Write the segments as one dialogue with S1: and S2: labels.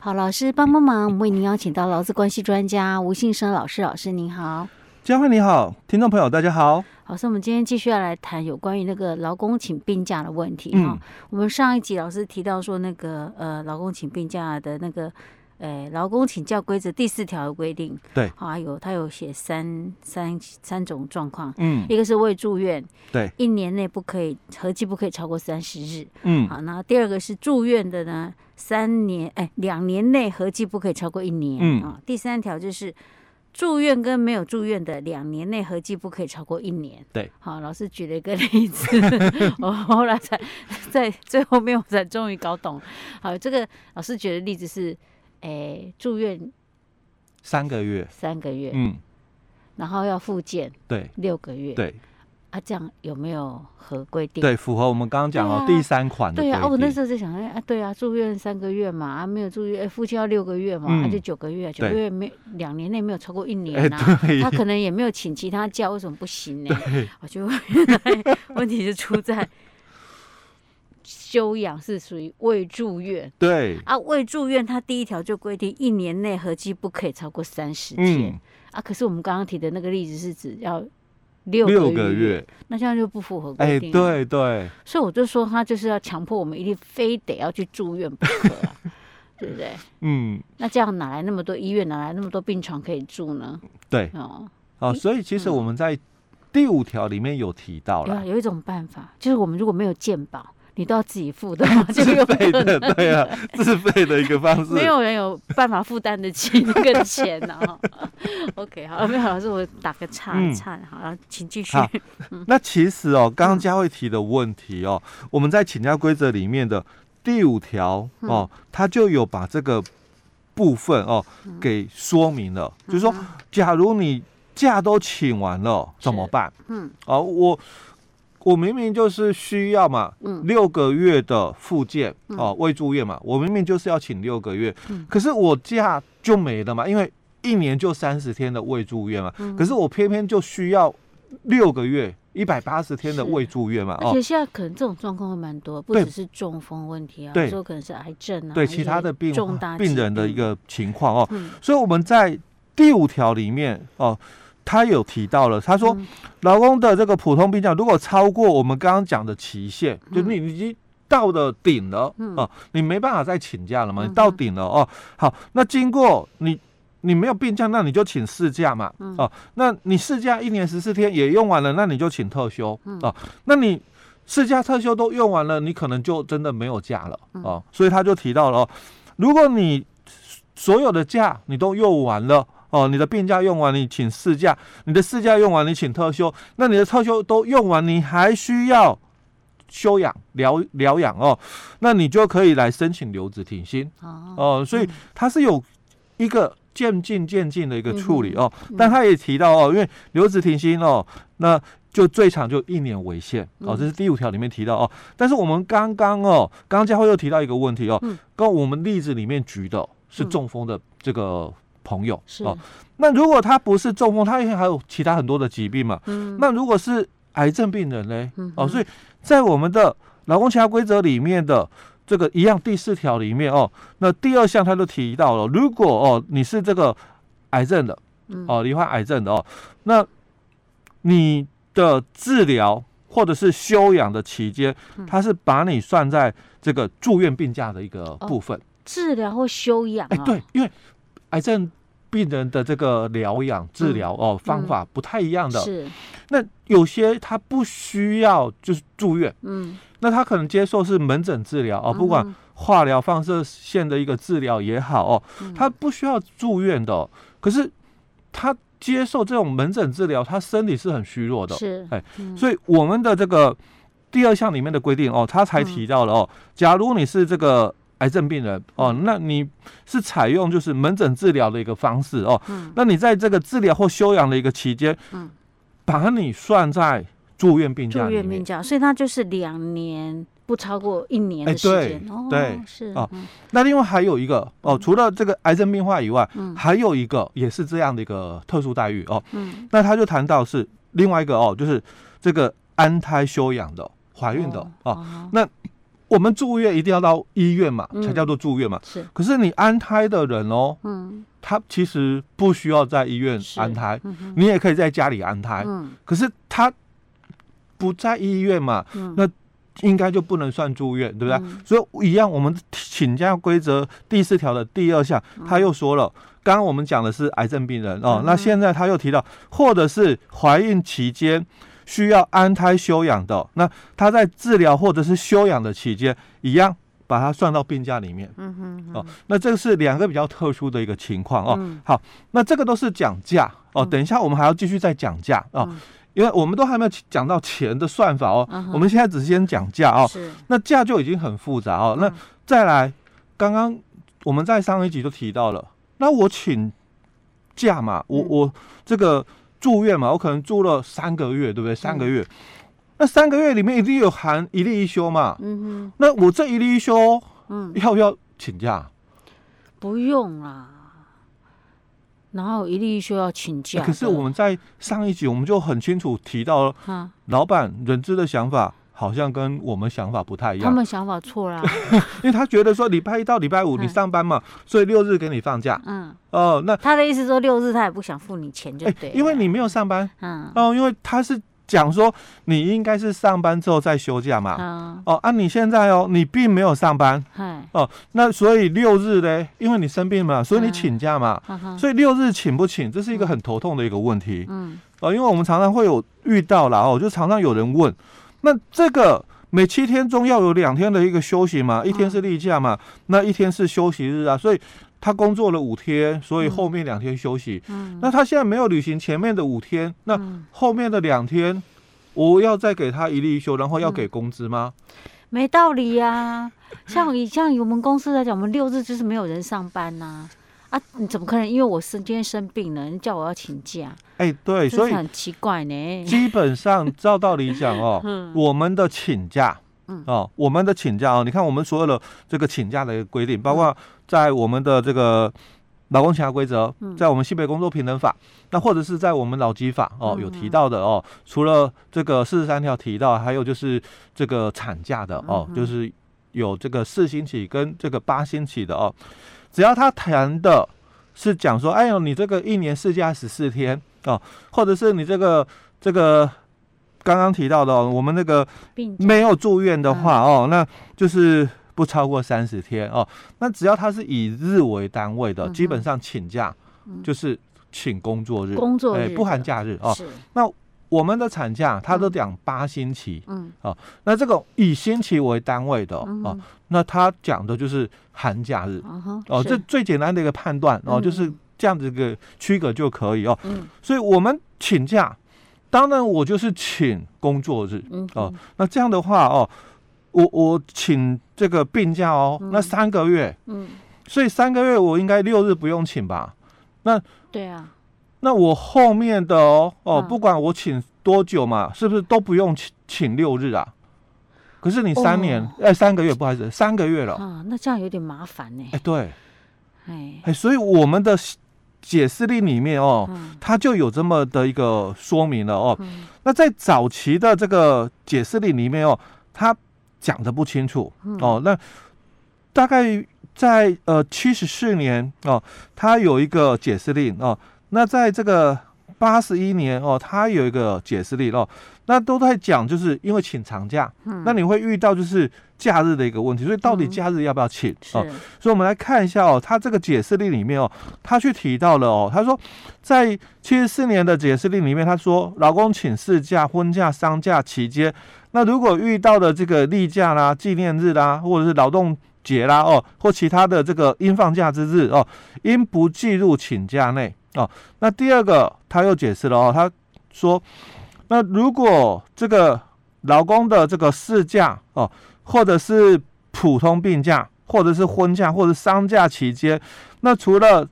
S1: 好，老师帮帮忙，我们为您邀请到劳资关系专家吴信生老师，老师您好。
S2: 佳慧你好，听众朋友大家好。
S1: 老师我们今天继续要来谈有关于那个劳工请病假的问题哈、嗯。我们上一集老师提到说，那个呃，劳工请病假的那个。诶，劳工请假规则第四条的规定，
S2: 对，
S1: 还有他有写三三三种状况，
S2: 嗯，
S1: 一个是未住院，
S2: 对，
S1: 一年内不可以合计不可以超过三十日，
S2: 嗯，
S1: 好，那第二个是住院的呢，三年哎，两年内合计不可以超过一年，
S2: 嗯。
S1: 啊，第三条就是住院跟没有住院的两年内合计不可以超过一年，
S2: 对，
S1: 好，老师举了一个 例子，我后来才在最后面我才终于搞懂，好，这个老师举的例子是。哎、欸，住院
S2: 三个月，
S1: 三个月，
S2: 嗯，
S1: 然后要复健，
S2: 对，
S1: 六个月，
S2: 对，
S1: 啊，这样有没有合规定？
S2: 对，符合我们刚刚讲的第三款的。
S1: 对啊，我那时候在想，哎、啊，对啊，住院三个月嘛，啊，没有住院，哎，复健要六个月嘛，那、就九个月，九个月没两年内没有超过一年啊，他可能也没有请其他假，为什么不行呢？我觉得原来问题就出在。休养是属于未住院，
S2: 对。
S1: 啊，未住院，他第一条就规定一年内合计不可以超过三十天、嗯、啊。可是我们刚刚提的那个例子是指要六个月，
S2: 六个月，那
S1: 这样就不符合规定、
S2: 对对，
S1: 所以我就说他就是要强迫我们一定非得要去住院不可、啊，对不对？
S2: 嗯，
S1: 那这样哪来那么多医院，哪来那么多病床可以住呢？
S2: 对，哦。哦，所以其实我们在第五条里面有提到了、
S1: 有一种办法，就是我们如果没有健保。你都要自己付的吗？自费
S2: 的，对啊，自费的一个方式。
S1: 没有人有办法负担得起那个钱呢、啊。OK，好，没有老师，我打个岔，岔、嗯，好，请继续。
S2: 那其实哦，刚刚佳慧提的问题哦，我们在请假规则里面的第五条哦，它就有把这个部分哦给说明了，就是说，假如你假都请完了怎么办？嗯，哦，我。我明明就是需要嘛，嗯。六个月的复健哦，未住院嘛，我明明就是要请六个月，可是我假就没了嘛，因为一年就三十天的未住院嘛，可是我偏偏就需要六个月一百八十天的未住院嘛，
S1: 而且现在可能这种状况会蛮多，不只是中风问题啊，有时候可能是癌症啊，
S2: 对其他的病
S1: 重大
S2: 病。人的一个情况哦，所以我们在第五条里面哦。他有提到了，他说，劳工的这个普通病假如果超过我们刚刚讲的期限，就你已经到了顶了哦，你没办法再请假了嘛，你到顶了哦。好，那经过你你没有病假，那你就请事假嘛哦。那你事假一年十四天也用完了，那你就请特休哦。那你事假特休都用完了，你可能就真的没有假了哦。所以他就提到了哦，如果你所有的假你都用完了。哦，你的病假用完，你请事假；你的事假用完，你请特休。那你的特休都用完，你还需要休养疗疗养哦，那你就可以来申请留职停薪哦，哦。所以它是有一个渐进渐进的一个处理哦。但他也提到哦，因为留职停薪哦，那就最长就一年为限哦，这是第五条里面提到哦。但是我们刚刚哦，刚刚佳慧又提到一个问题哦，跟我们例子里面举的是中风的这个。朋友是哦，那如果他不是中风，他还有其他很多的疾病嘛？嗯，那如果是癌症病人呢？嗯，哦，所以在我们的劳工其他规则里面的这个一样第四条里面哦，那第二项他都提到了，如果哦你是这个癌症的，哦罹患癌症的哦，那你的治疗或者是休养的期间，他是把你算在这个住院病假的一个部分。哦，治疗或休养？哎，对，因为癌症。病人的这个疗养治疗哦方法不太一样的，是。那有些他不需要就是住院，嗯，那他可能接受是门诊治疗哦，不管化疗、放射线的一个治疗也好哦，他不需要住院的，可是他接受这种门诊治疗，他身体是很虚弱的，是。哎，所以我们的这个第二项里面的规定哦，他才提到了哦，假如你是这个。癌症病人哦，那你是采用就是门诊治疗的一个方式哦，嗯，那你在这个治疗或休养的一个期间，嗯，把你算在住院病假，住院病假，
S1: 所以它就是两年不超过一年的时间，哦，对，是哦，嗯。
S2: 那另外还有一个哦，除了这个癌症病患以外，嗯，还有一个也是这样的一个特殊待遇哦，嗯，那他就谈到是另外一个哦，就是这个安胎休养的怀孕的哦，哦，那。我们住院一定要到医院嘛，才叫做住院嘛。
S1: 是。
S2: 可是你安胎的人哦，嗯，他其实不需要在医院安胎，你也可以在家里安胎。嗯。可是他不在医院嘛，那应该就不能算住院，对不对？所以一样，我们请假规则第四条的第二项，他又说了，刚刚我们讲的是癌症病人哦，那现在他又提到，或者是怀孕期间。需要安胎休养的，那他在治疗或者是休养的期间，一样把它算到病假里面。嗯哼，哼，哦，那这个是两个比较特殊的一个情况哦。嗯、好，那这个都是讲价哦。等一下我们还要继续再讲价哦，嗯、因为我们都还没有讲到钱的算法哦。我们现在只是先讲价哦。是。那价就已经很复杂哦。那再来，刚刚我们在上一集就提到了，那我请假嘛，我我这个。住院嘛，我可能住了三个月，对不对？三个月，嗯、那三个月里面一定有含一例一休嘛。嗯哼。那我这一例一休，嗯，要不要请假？
S1: 不用啦。然后一例一休要请假？
S2: 可是我们在上一集我们就很清楚提到了，老板人资的想法。好像跟我们想法不太一样，
S1: 他们想法错了，
S2: 因为他觉得说礼拜一到礼拜五你上班嘛，所以六日给你放假。嗯，哦，那
S1: 他的意思说六日他也不想付你钱就对，
S2: 因为你没有上班。嗯，哦，因为他是讲说你应该是上班之后再休假嘛。嗯，哦，啊，你现在哦，你并没有上班。哦，那所以六日呢，因为你生病嘛，所以你请假嘛，所以六日请不请，这是一个很头痛的一个问题。嗯，哦，因为我们常常会有遇到了哦，就常常有人问。那这个每七天中要有两天的一个休息嘛，一天是例假嘛，那一天是休息日啊，所以他工作了五天，所以后面两天休息。嗯，那他现在没有履行前面的五天，那后面的两天我要再给他一例一休，然后要给工资吗？
S1: 没道理呀，像以像以我们公司来讲，我们六日就是没有人上班呐。啊，你怎么可能？因为我生今天生病了，你叫我要请假？
S2: 哎、欸，对，所以
S1: 很奇怪呢。
S2: 基本上 照道理讲哦，嗯、我们的请假，嗯、哦，我们的请假哦，你看我们所有的这个请假的一个规定，包括在我们的这个劳工请假规则，在我们西北工作平等法，那或者是在我们劳基法哦有提到的哦，除了这个四十三条提到，还有就是这个产假的哦，就是有这个四星期跟这个八星期的哦。只要他谈的是讲说，哎呦，你这个一年事假十四天哦，或者是你这个这个刚刚提到的，我们那个没有住院的话哦，那就是不超过三十天哦。那只要他是以日为单位的，基本上请假就是请工作日，
S1: 工作日
S2: 不含假日哦。那我们的产假，他都讲八星期，嗯，哦，那这个以星期为单位的，哦，那他讲的就是寒假日，哦，这最简单的一个判断，哦，就是这样子一个区隔就可以哦，嗯，所以我们请假，当然我就是请工作日，哦，那这样的话，哦，我我请这个病假哦，那三个月，嗯，所以三个月我应该六日不用请吧？那
S1: 对啊。
S2: 那我后面的哦哦，不管我请多久嘛，是不是都不用请请六日啊？可是你三年哎、三个月，不好意思，三个月了
S1: 啊，那这样有点麻烦呢。
S2: 哎、欸，对，哎哎，所以我们的解释令里面哦，嗯、它就有这么的一个说明了哦。嗯、那在早期的这个解释令里面哦，它讲的不清楚、嗯、哦。那大概在呃七十四年哦，它有一个解释令哦。那在这个八十一年哦，他有一个解释力哦，那都在讲，就是因为请长假，嗯，那你会遇到就是假日的一个问题，所以到底假日要不要请？嗯、哦，所以我们来看一下哦，他这个解释力里面哦，他去提到了哦，他说在七十四年的解释力里面，他说老公请事假、婚假、丧假期间，那如果遇到的这个例假啦、纪念日啦，或者是劳动节啦哦，或其他的这个应放假之日哦，应不计入请假内。哦，那第二个他又解释了哦，他说，那如果这个劳工的这个事假哦，或者是普通病假，或者是婚假，或者丧假期间，那除了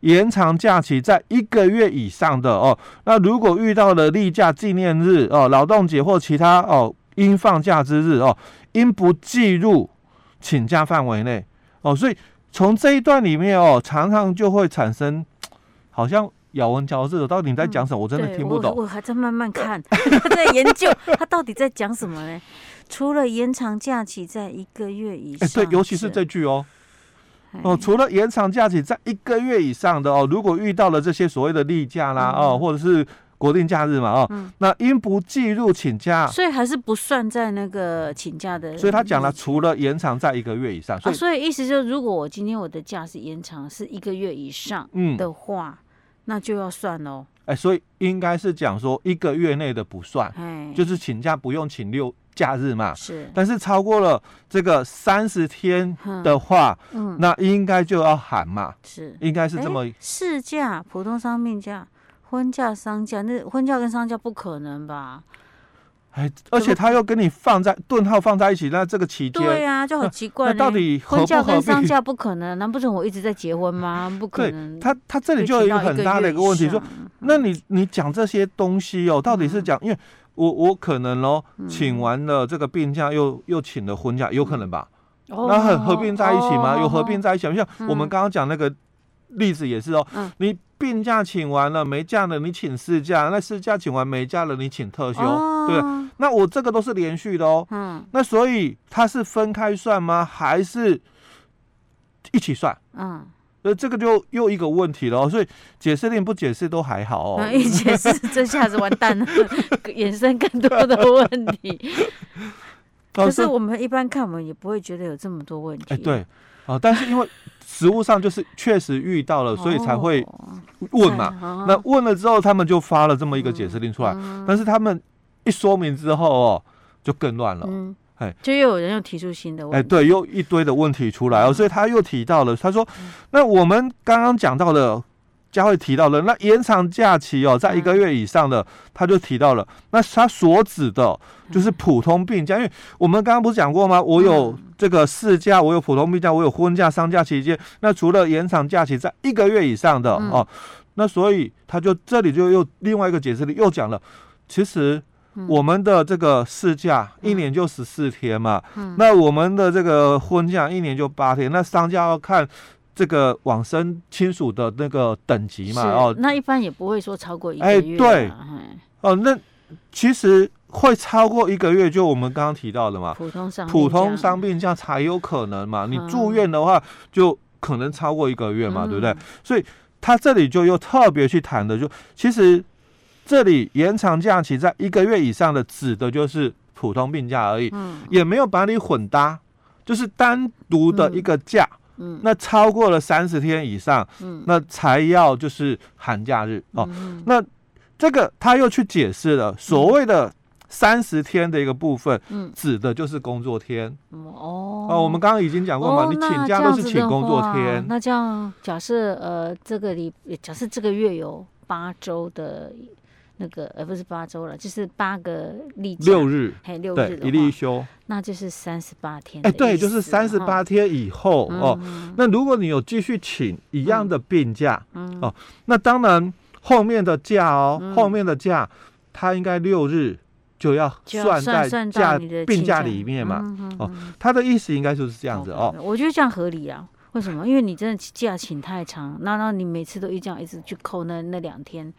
S2: 延长假期在一个月以上的哦，那如果遇到了例假、纪念日哦、劳动节或其他哦应放假之日哦，应不计入请假范围内哦。所以从这一段里面哦，常常就会产生。好像咬文嚼字，到底你在讲什么？嗯、我真的听不懂。
S1: 我，我还在慢慢看，在研究他到底在讲什么呢？除了延长假期在一个月以上，
S2: 哎，对，尤其是这句哦，哦，除了延长假期在一个月以上的哦，如果遇到了这些所谓的例假啦，哦，或者是。国定假日嘛，哦，嗯、那应不计入请假，
S1: 所以还是不算在那个请假的。
S2: 所以他讲了，除了延长在一个月以上，所以、啊、
S1: 所以意思就是，如果我今天我的假是延长是一个月以上的话，嗯、那就要算喽。
S2: 哎、欸，所以应该是讲说一个月内的不算，嘿就是请假不用请六假日嘛。是，但是超过了这个三十天的话，嗯，那应该就要喊嘛。是，应该是这么。
S1: 事假、普通商病假。婚假、丧假，那婚假跟丧假不可能吧？
S2: 哎，而且他又跟你放在顿号放在一起，那这个期间
S1: 对呀、啊，就很奇怪、欸。
S2: 那到底
S1: 婚假跟丧假不可能？难不成我一直在结婚吗？不可能。
S2: 他他这里就有一个很大的一个问题，说，那你你讲这些东西哦，到底是讲？嗯、因为我我可能哦，请完了这个病假，又又请了婚假，有可能吧？嗯、那很合并在一起吗？哦、有合并在一起吗？像我们刚刚讲那个例子也是哦，嗯、你。病假请完了，没假了，你请事假；那事假请完没假了，你请特休，哦、对。那我这个都是连续的哦。嗯。那所以它是分开算吗？还是一起算？嗯。那这个就又一个问题了。所以解释令不解释都还好哦。
S1: 一解释，这下子完蛋了，衍生更多的问题。可是我们一般看，我们也不会觉得有这么多问题。
S2: 哎，对。啊，但是因为实物上就是确实遇到了，所以才会问嘛。那问了之后，他们就发了这么一个解释令出来。但是他们一说明之后哦，就更乱了。嗯，哎，
S1: 就又有人又提出新的问题。哎，
S2: 对，又一堆的问题出来哦，所以他又提到了，他说，那我们刚刚讲到的。佳慧提到了，那延长假期哦，在一个月以上的，他就提到了，那他所指的，就是普通病假，因为我们刚刚不是讲过吗？我有这个事假，我有普通病假，我有婚假、丧假期间，那除了延长假期在一个月以上的哦，那所以他就这里就又另外一个解释里又讲了，其实我们的这个事假一年就十四天嘛，那我们的这个婚假一年就八天，那商家要看。这个往生亲属的那个等级嘛，哦，
S1: 那一般也不会说超过一个月。哎，
S2: 对，哦，那其实会超过一个月，就我们刚刚提到的嘛，
S1: 普通伤
S2: 普通伤病假才有可能嘛。你住院的话，就可能超过一个月嘛，对不对？所以他这里就又特别去谈的，就其实这里延长假期在一个月以上的，指的就是普通病假而已，也没有把你混搭，就是单独的一个假。嗯，那超过了三十天以上，嗯，那才要就是寒假日哦。那这个他又去解释了所谓的三十天的一个部分，嗯，指的就是工作天。哦，哦，我们刚刚已经讲过嘛，你请假都是请工作天。
S1: 那这样假设呃，这个礼假设这个月有八周的。那个而不是八周了，就是八个例假，
S2: 六日，
S1: 嘿，六日
S2: 一例一休，
S1: 那就是三十八天。
S2: 哎，对，就是三十八天以后哦。那如果你有继续请一样的病假，哦，那当然后面的假哦，后面的假，它应该六日就要算在假病假里面嘛。哦，他的意思应该就是这样子哦。
S1: 我觉得这样合理啊。为什么？因为你真的假请太长，那那你每次都一这样一直去扣那那两天。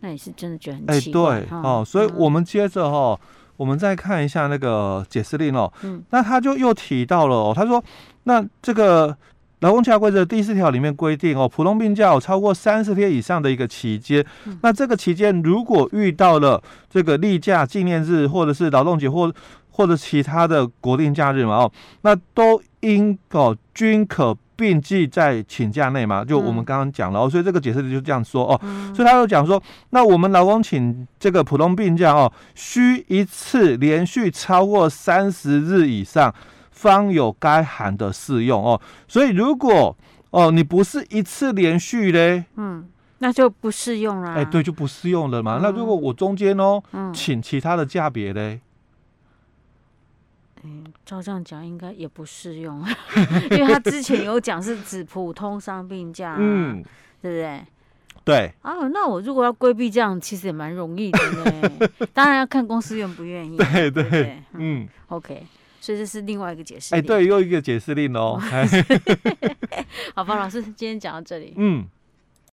S1: 那也是真的觉得很奇怪。哎，对哦，所以我们接着哈，
S2: 我们再看一下那个解释令哦。嗯，那他就又提到了哦，他说，那这个劳工假规则第四条里面规定哦，普通病假有超过三十天以上的一个期间，那这个期间如果遇到了这个例假、纪念日或者是劳动节或或者其他的国定假日嘛哦，那都应哦均可。并记在请假内嘛，就我们刚刚讲了，嗯、所以这个解释就这样说哦。嗯、所以他又讲说，那我们劳工请这个普通病假哦，需一次连续超过三十日以上，方有该函的适用哦。所以如果哦你不是一次连续嘞，
S1: 嗯，那就不适用了。
S2: 哎，对，就不适用了嘛。嗯、那如果我中间哦，嗯、请其他的假别嘞？
S1: 嗯，照这样讲应该也不适用，因为他之前有讲是指普通伤病假，嗯，对不对？
S2: 对
S1: 啊，那我如果要规避这样，其实也蛮容易的呢。当然要看公司愿不愿意。
S2: 对对，嗯
S1: ，OK，所以这是另外一个解释。
S2: 哎，对，又一个解释令哦。好
S1: 吧，老师，今天讲到这里。
S2: 嗯。